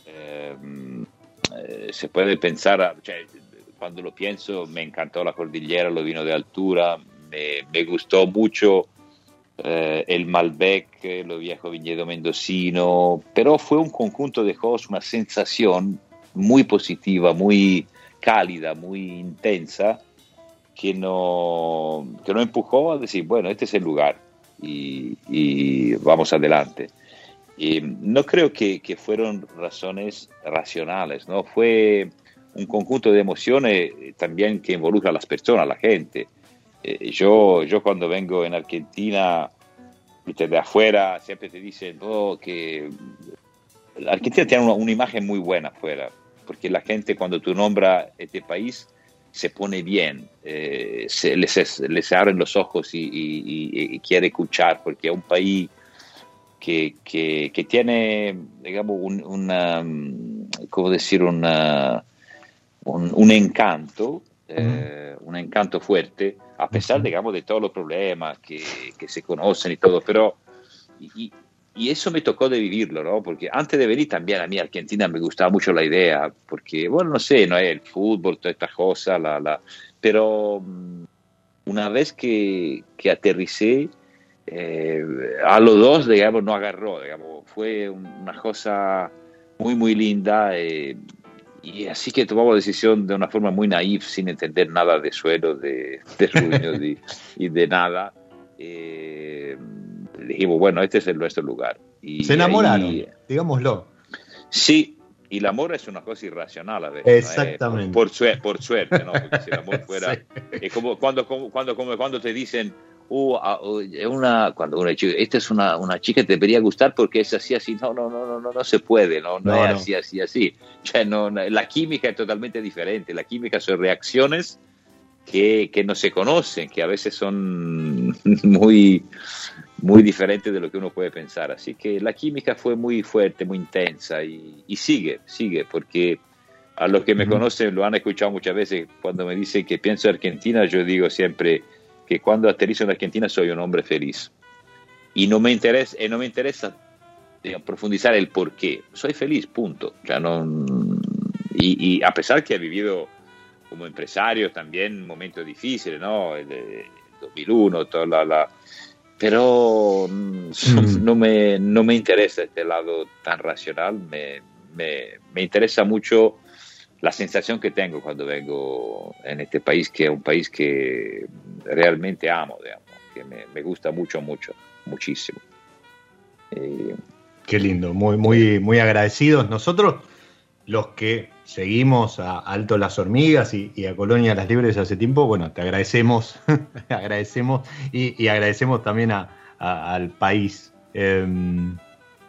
eh, eh, se puede pensar, cuando lo pienso, me encantó la cordillera, lo vino de altura, me, gustó mucho eh, el Malbec, lo viejo viñedo mendocino, pero fue un conjunto de cosas, una sensación muy positiva, muy cálida, muy intensa, que no, que no empujó a decir, bueno, este es el lugar y, vamos adelante. Y no creo que, que, fueron razones racionales, ¿no? Fue un conjunto de emociones también que involucra a las personas, a la gente. Eh, yo, yo cuando vengo en Argentina, de afuera, siempre te dicen oh, que la Argentina tiene una, una, imagen muy buena afuera, porque la gente cuando tú nombras este país se pone bien, eh, se, les, les, abren los ojos y, y, y, quiere escuchar, porque es un país que, que, que tiene, digamos, un, una, ¿cómo decir? Una, un, un encanto, eh, un encanto fuerte, a pesar, digamos, de todos los problemas que, que se conocen y todo, pero... Y, y, eso me tocó de vivirlo, ¿no? Porque antes de venir también a mí Argentina me gustaba mucho la idea, porque, bueno, no sé, no es el fútbol, todas estas cosas, la, la, pero mm, una vez que, que aterricé, eh, a los dos, digamos, no agarró, digamos, fue una cosa muy, muy linda. Eh, y así que tomamos decisión de una forma muy naif, sin entender nada de suelo, de, de y, y, de nada. Eh, dijimos, bueno, este es el nuestro lugar. Y Se enamoraron, ahí, digámoslo. Sí, y el amor es una cosa irracional a veces. Exactamente. ¿no? Por, suerte, por, suerte, ¿no? Porque si el amor fuera... sí. Es como cuando, cuando, cuando te dicen, uh, uh, una, cuando una chica, esta es una, una chica que te debería gustar porque es así, así, no, no, no, no, no, no se puede, no, no, no es así, así, así. Cioè, no, la química es totalmente diferente, la química son reacciones que, que no se conocen, que a veces son muy, muy diferentes de lo que uno puede pensar. Así que la química fue muy fuerte, muy intensa y, y sigue, sigue, porque a los que me conocen lo han escuchado muchas veces, cuando me dicen que pienso en Argentina, yo digo siempre que cuando aterrizo en Argentina soy un hombre feliz. Y no me interesa, no me interesa digamos, profundizar el por qué. Soy feliz, punto. O sea, no, y, y, a pesar que he vivido como empresario también momentos difíciles, ¿no? El, el 2001, toda la... la pero mm. no, me, no me interesa este lado tan racional, me, me, me interesa mucho la sensación que tengo cuando vengo en este país, que es un país que realmente amo, digamos, que me, gusta mucho, mucho, muchísimo. Eh, Qué lindo, muy, muy, muy agradecidos. Nosotros, los que seguimos a Alto las Hormigas y, a Colonia Las Libres hace tiempo, bueno, te agradecemos, agradecemos y, agradecemos también a, al país eh,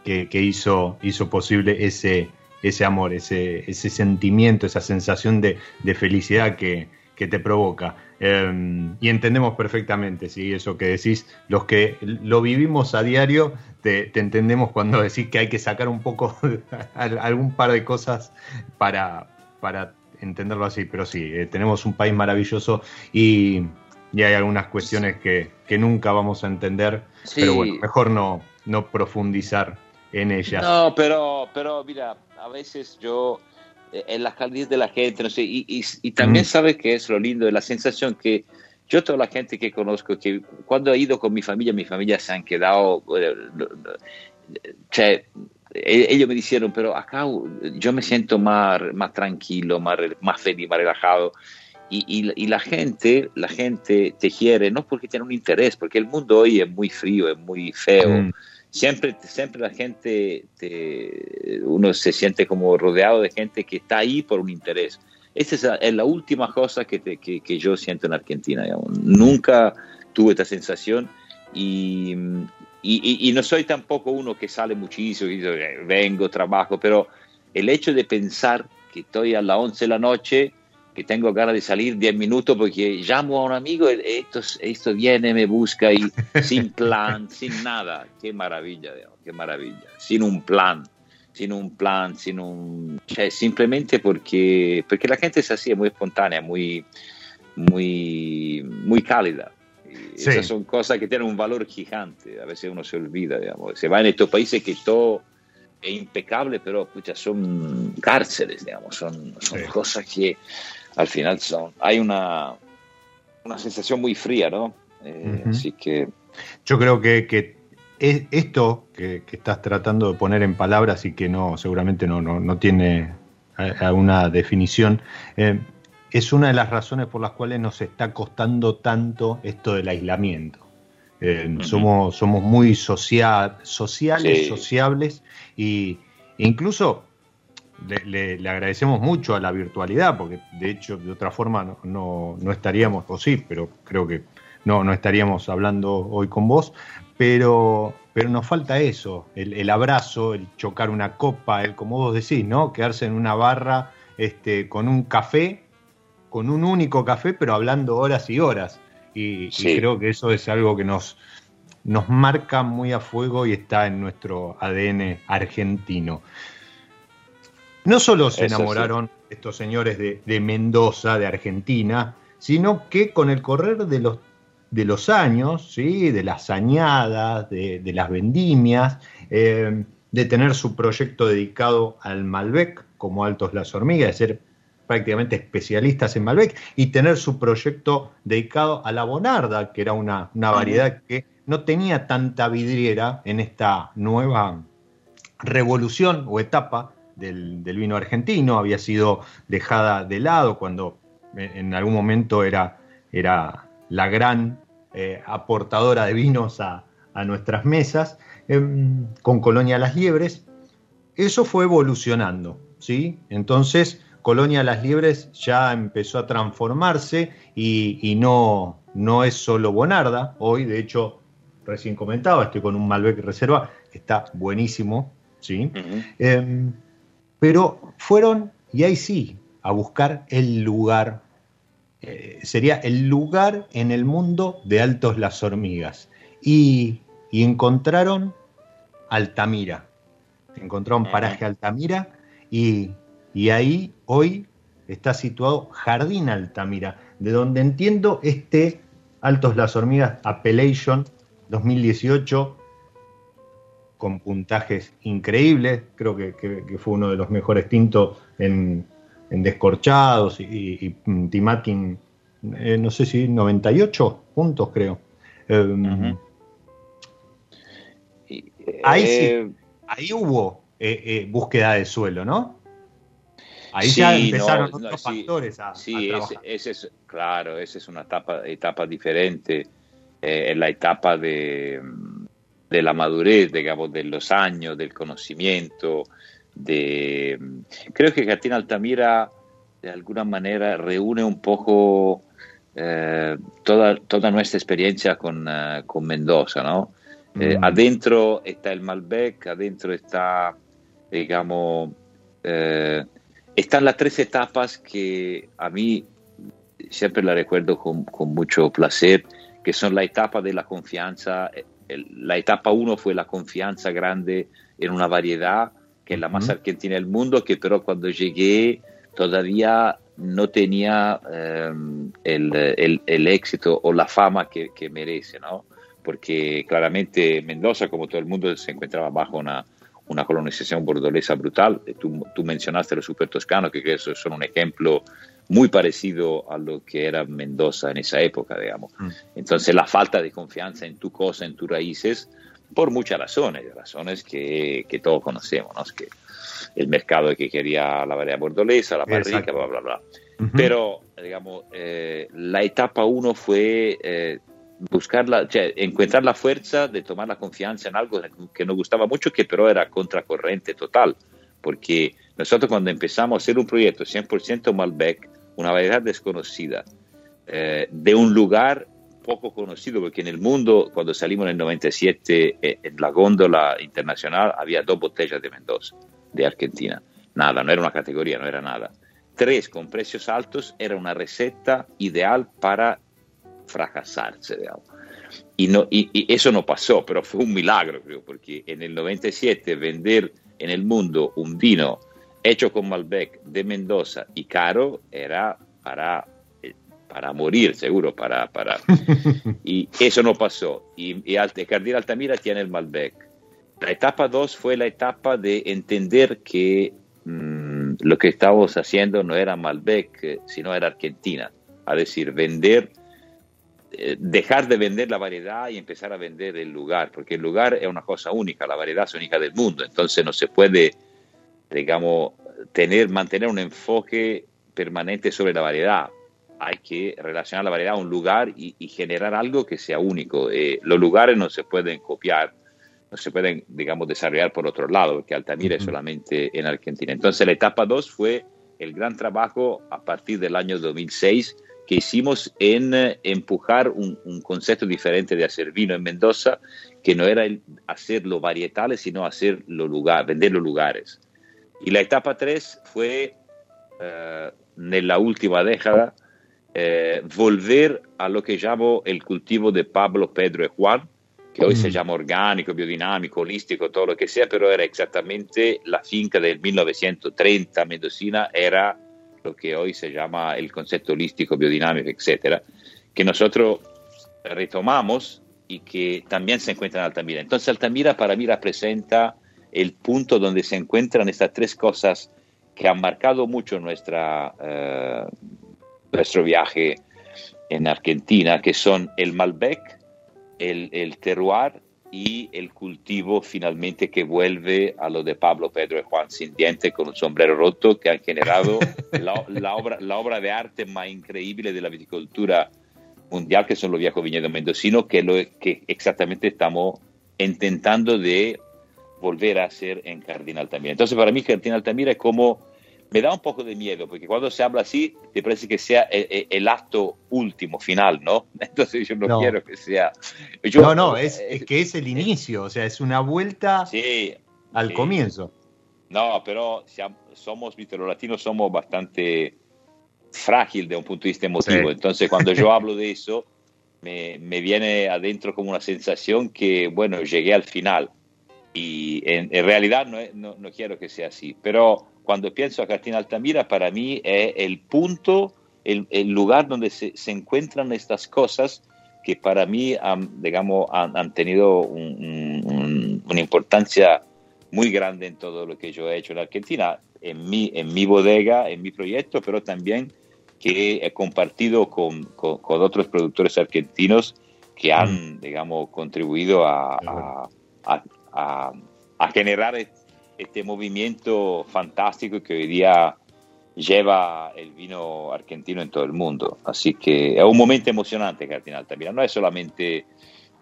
que, que hizo, hizo posible ese, ese amor, ese, ese sentimiento, esa sensación de, de felicidad que, que, te provoca. Eh, y entendemos perfectamente, ¿sí? eso que decís, los que lo vivimos a diario, te, te, entendemos cuando decís que hay que sacar un poco, algún par de cosas para, para entenderlo así, pero sí, eh, tenemos un país maravilloso y, y hay algunas cuestiones que, que, nunca vamos a entender, sí. pero bueno, mejor no, no profundizar en ellas. No, pero, pero mira, a veces yo, eh, en las calidez de la gente, no sé, y, y, y también mm. sabes que es lo lindo la sensación que yo toda la gente que conozco, que cuando he ido con mi familia, mi familia se han quedado, cioè, ellos me dijeron, pero acá yo me siento más, más tranquilo, más, más feliz, más relajado. Y, y, y, la gente, la gente te quiere, no porque tiene un interés, porque el mundo hoy es muy frío, es muy feo. Mm siempre, siempre la gente, te, uno se siente como rodeado de gente que está ahí por un interés. Esa es la, última cosa que, que, yo siento en Argentina. Digamos. Nunca tuve esta sensación y, y, y, no soy tampoco uno que sale muchísimo, y vengo, trabajo, pero el hecho de pensar que estoy a las 11 de la noche que tengo ganas de salir 10 minutos porque llamo a un amigo, esto, esto viene, me busca y sin plan, sin nada. Qué maravilla, qué maravilla. Sin un plan, sin un plan, sin un... Cioè, simplemente porque, porque la gente es así, es muy espontánea, muy, muy, muy cálida. Sí. Esas son cosas que tienen un valor gigante. A veces uno se olvida, digamos. Se va en estos países que todo es impecable, pero pucha, son cárceles, digamos. Son, son sí. cosas que al final son, hay una, una sensación muy fría, ¿no? Eh, uh -huh. Así que... Yo creo que, que esto que, que, estás tratando de poner en palabras y que no seguramente no, no, no tiene alguna definición, eh, es una de las razones por las cuales nos está costando tanto esto del aislamiento. Eh, uh -huh. somos, somos muy social, sociales, sí. sociables y incluso le, agradecemos mucho a la virtualidad, porque de hecho de otra forma no, no, estaríamos, o sí, pero creo que no, no estaríamos hablando hoy con vos, pero, pero nos falta eso, el, abrazo, el chocar una copa, el como vos decís, ¿no? Quedarse en una barra este, con un café, con un único café, pero hablando horas y horas. Y, creo que eso es algo que nos, nos marca muy a fuego y está en nuestro ADN argentino. No solo se enamoraron estos señores de, Mendoza, de Argentina, sino que con el correr de los, de los años, ¿sí? de las añadas, de, las vendimias, eh, de tener su proyecto dedicado al Malbec como Altos Las Hormigas, de ser prácticamente especialistas en Malbec, y tener su proyecto dedicado a la Bonarda, que era una, una variedad que no tenía tanta vidriera en esta nueva revolución o etapa del, vino argentino, había sido dejada de lado cuando en algún momento era, era la gran eh, aportadora de vinos a, nuestras mesas, em, con Colonia Las Liebres. Eso fue evolucionando, ¿sí? Entonces, Colonia Las Liebres ya empezó a transformarse y, no, no es solo Bonarda. Hoy, de hecho, recién comentaba, estoy con un Malbec Reserva que está buenísimo, ¿sí? Pero fueron, y ahí sí, a buscar el lugar, eh, sería el lugar en el mundo de Altos las Hormigas. Y, encontraron Altamira, encontraron paraje Altamira y, y ahí hoy está situado Jardín Altamira, de donde entiendo este Altos las Hormigas Appellation 2018 con puntajes increíbles, creo que, fue uno de los mejores tintos en, descorchados y, y, Timatin, eh, no sé si 98 puntos creo. Em, ahí sí, eh, ahí hubo eh, búsqueda de suelo, ¿no? Ahí ya empezaron otros factores a, sí, ese, es, claro, esa es una etapa, etapa diferente, en la etapa de de la madurez, digamos, de los años, del conocimiento, de... Creo que Catina Altamira de alguna manera reúne un poco eh, toda, toda nuestra experiencia con, eh, con Mendoza, ¿no? Eh, mm. adentro está el Malbec, adentro está, digamos, están las tres etapas que a mí siempre la recuerdo con, con mucho placer, que son la etapa de la confianza, la etapa 1 fue la confianza grande en una variedad que es la más argentina del mundo, que pero cuando llegué todavía no tenía em, el, éxito o la fama que, merece, ¿no? Porque claramente Mendoza, como todo el mundo, se encontraba bajo una, una colonización bordolesa brutal. Tú, tú mencionaste los super toscanos, que, que son un ejemplo muy parecido a lo que era Mendoza en esa época, digamos. Mm. Entonces la falta de confianza en tu cosa, en tus raíces, por muchas razones, razones que, que todos conocemos, ¿no? que el mercado que quería la variedad bordolesa, la barrica, bla, bla, bla. Pero, digamos, eh, la etapa uno fue eh, buscar la, encontrar la fuerza de tomar la confianza en algo que nos gustaba mucho, que pero era contracorriente total, porque nosotros cuando empezamos a hacer un proyecto 100% Malbec, una variedad desconocida, eh, de un lugar poco conocido, porque en el mundo, cuando salimos en el 97, eh, en la góndola internacional había dos botellas de Mendoza, de Argentina. Nada, no era una categoría, no era nada. Tres con precios altos era una receta ideal para fracasarse, digamos. Y, no, y, eso no pasó, pero fue un milagro, creo, porque en el 97 vender en el mundo un vino hecho con Malbec de Mendoza y caro era para, eh, para morir, seguro, para, para... y eso no pasó. Y, y Altamira tiene el Malbec. La etapa 2 fue la etapa de entender que mm, lo que estábamos haciendo no era Malbec, eh, sino era Argentina. Es decir, vender, dejar de vender la variedad y empezar a vender el lugar, porque el lugar es una cosa única, la variedad es única del mundo, entonces no se puede digamos, tener, mantener un enfoque permanente sobre la variedad. Hay que relacionar la variedad a un lugar y, generar algo que sea único. Eh, los lugares no se pueden copiar, no se pueden, digamos, desarrollar por otro lado, porque Altamira es solamente en Argentina. Entonces la etapa 2 fue el gran trabajo a partir del año 2006 que hicimos en eh, empujar un, concepto diferente de hacer vino en Mendoza, que no era el hacerlo varietales, sino hacerlo lugar, vender los lugares. Y la etapa 3 fue, eh, en la última década, eh, volver a lo que llamo el cultivo de Pablo, Pedro y Juan, que hoy se mm. llama orgánico, biodinámico, holístico, todo lo que sea, pero era exactamente la finca del 1930 mendocina, era lo que hoy se llama el concepto holístico, biodinámico, etcétera, que nosotros retomamos y que también se encuentra en Altamira. Entonces Altamira para mí representa el punto donde se encuentran estas tres cosas que han marcado mucho nuestra, eh, nuestro viaje en Argentina, que son el Malbec, el, el terroir y el cultivo finalmente que vuelve a lo de Pablo, Pedro y Juan sin diente con un sombrero roto que han generado la, obra, la obra de arte más increíble de la viticultura mundial, que son los viejos viñedos mendocinos, que, lo, que exactamente estamos intentando de volver a hacer en Cardinal también. Entonces, para mí, Cardinal también es como me da un poco de miedo, porque cuando se habla así, te parece que sea el, acto último, final, ¿no? Entonces yo no, quiero que sea... no, no, es, que es el inicio, o sea, es una vuelta al comienzo. No, pero somos, los latinos somos bastante frágil de un punto de vista emotivo, entonces cuando yo hablo de eso, me, me, viene adentro como una sensación que, bueno, llegué al final. Y en, realidad no, no, no quiero que sea así, pero cuando pienso a Cartina Altamira, para mí es el punto, el, lugar donde se, encuentran estas cosas que para mí han, digamos, han, tenido una importancia muy grande en todo lo que yo he hecho en Argentina, en mi, en mi bodega, en mi proyecto, pero también que he compartido con, con, otros productores argentinos que han, mm. digamos, contribuido a, a, a, a generar este movimiento fantástico que hoy día lleva el vino argentino en todo el mundo. Así que es un momento emocionante Cardinal también. No es solamente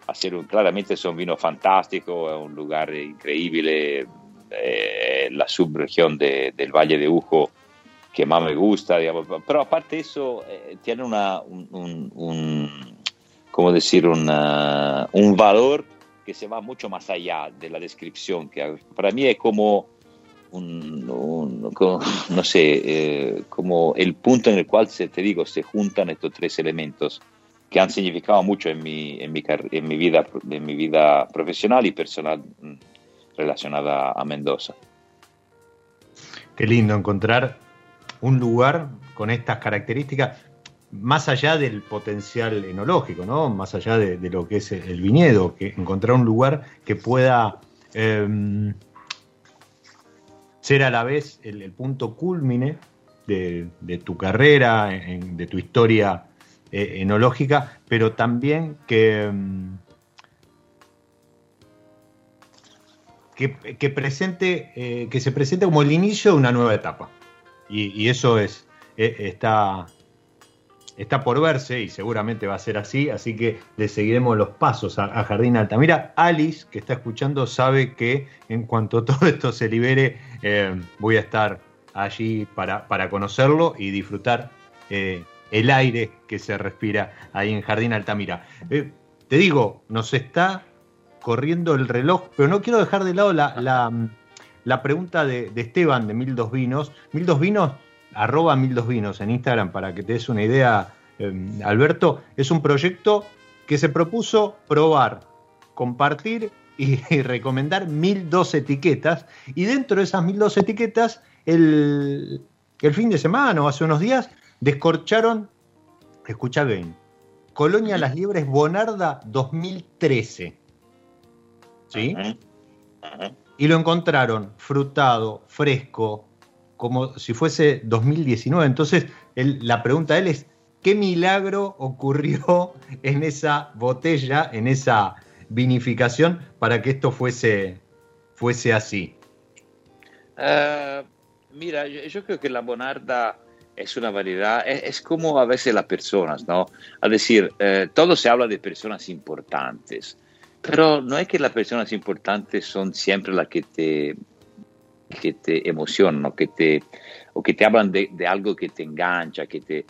hacer un, claramente es un vino fantástico, es un lugar increíble, eh, la subregión de, del Valle de Ujo que más me gusta, digamos. pero aparte de eso, eh, tiene una, un, un, un, ¿cómo decir? Una, un valor que se va mucho más allá de la descripción, que para mí es como un, no sé, eh, como el punto en el cual, se, te digo, se juntan estos tres elementos que han significado mucho en mi, en mi, en mi, vida, en mi vida profesional y personal mm, relacionada a Mendoza. Qué lindo encontrar un lugar con estas características más allá del potencial enológico, ¿no? más allá de, lo que es el viñedo, que encontrar un lugar que pueda em, ser a la vez el, punto culmine de, tu carrera, de tu historia eh, enológica, pero también que, em, que, presente, eh, que se presente como el inicio de una nueva etapa. Y, eso es, eh, está, está por verse y seguramente va a ser así, así que le seguiremos los pasos a, Jardín Altamira. Alice, que está escuchando, sabe que en cuanto todo esto se libere, eh, voy a estar allí para, para conocerlo y disfrutar eh, el aire que se respira ahí en Jardín Altamira. Eh, te digo, nos está corriendo el reloj, pero no quiero dejar de lado la, la, pregunta de, de Esteban de Mil Dos Vinos. Mil Dos Vinos arroba mil dos vinos en Instagram para que te des una idea, em, Alberto, es un proyecto que se propuso probar, compartir y, recomendar mil dos etiquetas. Y dentro de esas mil dos etiquetas, el, el fin de semana o hace unos días, descorcharon, escucha bien, Colonia Las Liebres Bonarda 2013. ¿Sí? Y lo encontraron frutado, fresco, como si fuese 2019. Entonces, la pregunta de él es, ¿qué milagro ocurrió en esa botella, en esa vinificación, para que esto fuese, fuese así? Eh, mira, yo, creo que la Bonarda es una variedad, es, como a veces las personas, ¿no? Es decir, eh, todo se habla de personas importantes, pero no es que las personas importantes son siempre las que te, que te emocionan o que te, o que te hablan de, de algo que te engancha, que te...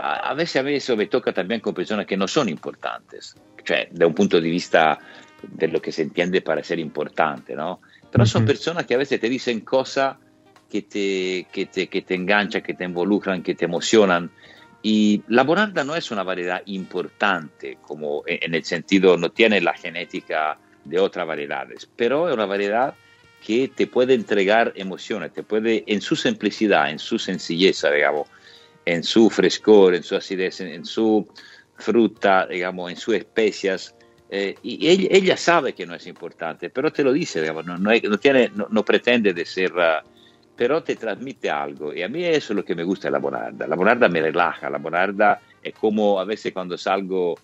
A veces a eso me toca también con personas que no son importantes, cioè da un punto di vista de lo que se entiende para ser importante, ¿no? Pero son personas que a veces te dicen cosas que te, que te, que te enganchan, que te involucran, que te emocionan. Y la bonarda no es una variedad importante, como en el sentido, no tiene la genética de otras variedades, pero es una variedad que te puede entregar emociones, te puede, en su simplicidad, en su sencillez, digamos, en su frescor, en su acidez, en, su fruta, digamos, en sus especias, eh, y ella, sabe que no es importante, pero te lo dice, digamos, no, no, tiene, no, pretende de ser, uh, pero te transmite algo. Y a mí eso es lo que me gusta de la bonarda. La bonarda me relaja, la bonarda es como a veces cuando salgo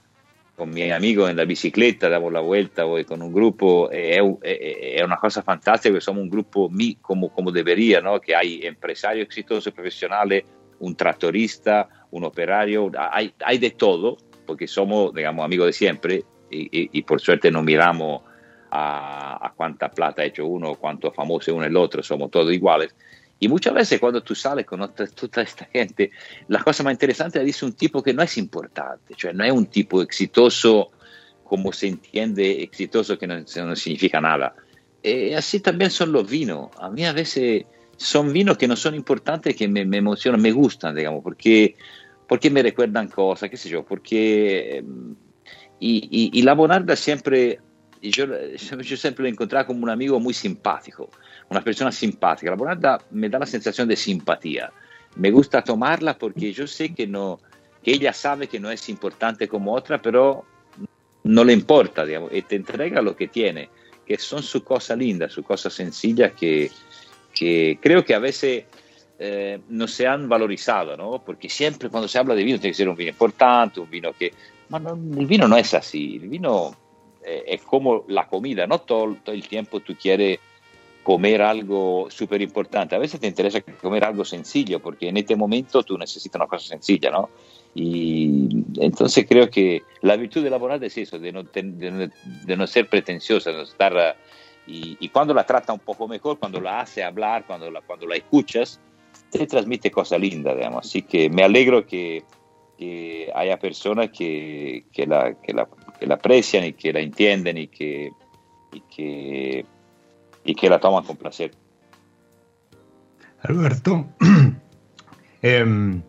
con mi amigo en la bicicletta, damos la vuelta o con un gruppo, è, è, è, una cosa fantastica che siamo un gruppo mi, come, come ¿no? che hai empresario exitoso professionale, un trattorista, un operario, hay, hay de todo, porque somos, digamos, amigos de siempre y, por suerte no miramos a, a, cuánta plata ha hecho uno, cuánto famoso es uno el otro, somos todos iguales. Y muchas veces cuando tú sales con otra, toda esta gente, la cosa más interesante la dice un tipo que no es importante, cioè no es un tipo exitoso como se entiende exitoso que no, no significa nada. Y así también son los vinos. A mí a veces son vinos que no son importantes, que me, me emocionan, me gustan, digamos, porque, porque me recuerdan cosas, qué sé yo, porque... Y, y, y la Bonarda siempre yo, yo siempre lo he encontrado como un amigo muy simpático, una persona simpática. La bonarda me da la sensación de simpatía. Me gusta tomarla porque yo sé que, no, que ella sabe que no es importante como otra, pero no le importa, digamos, y te entrega lo que tiene, que son su cosa linda, su cosa sencilla que, que creo que a veces eh, no se han valorizado, ¿no? Porque siempre cuando se habla de vino tiene que ser un vino importante, un vino que... Ma no, el vino no es así, el vino eh, es como la comida, no todo, todo, el tiempo tú quieres comer algo súper importante, a veces te interesa comer algo sencillo, porque en este momento tú necesitas una cosa sencilla, ¿no? Y entonces creo que la virtud de la bonarda es eso, de no, de, de no ser pretenciosa, de no estar... Y, y, cuando la trata un poco mejor, cuando la hace hablar, cuando la, cuando la escuchas, te transmite cosas lindas, digamos. Así que me alegro que, que haya personas que, que, la, que, la, que la aprecian y que la entienden y que, y que, y que la toman con placer. Alberto, eh,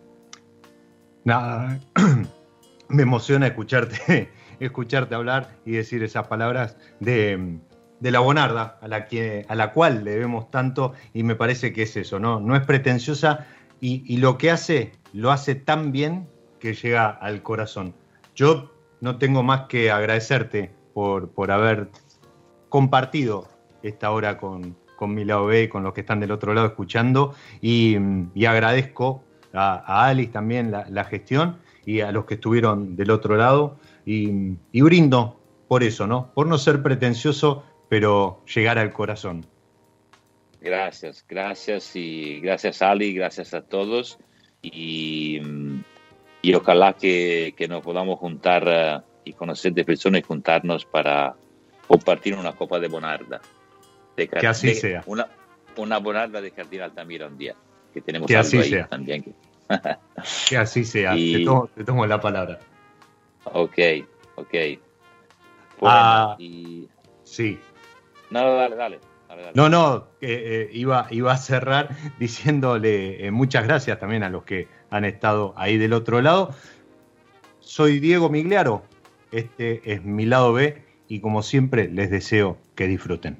nada, me emociona escucharte, escucharte hablar y decir esas palabras de, de la Bonarda, a la, que, a la cual debemos tanto, y me parece que es eso, ¿no? No es pretenciosa y, y lo que hace, lo hace tan bien que llega al corazón. Yo no tengo más que agradecerte por, por haber compartido esta hora con, con mi lado B, con los que están del otro lado escuchando, y, y agradezco a, a, Alice también la, gestión y a los que estuvieron del otro lado, y, y brindo por eso, ¿no? Por no ser pretencioso, pero llegar al corazón. Gracias, gracias y gracias Ali, gracias a todos y y ojalá que, que nos podamos juntar uh, y conocer de personas y juntarnos para compartir una copa de Bonarda. De, que así sea. Una, una Bonarda de Jardín Altamira un día, que tenemos que algo así ahí sea. también. Que... que así sea, Y- te, tomo, te tomo la palabra. ok, ok. Bueno, Ah. y... Sí. No, dale, dale. dale, dale. No, no, eh, eh, iba, iba a cerrar diciéndole eh, muchas gracias también a los que han estado ahí del otro lado. Soy Diego Migliaro, este es mi lado B y como siempre les deseo que disfruten.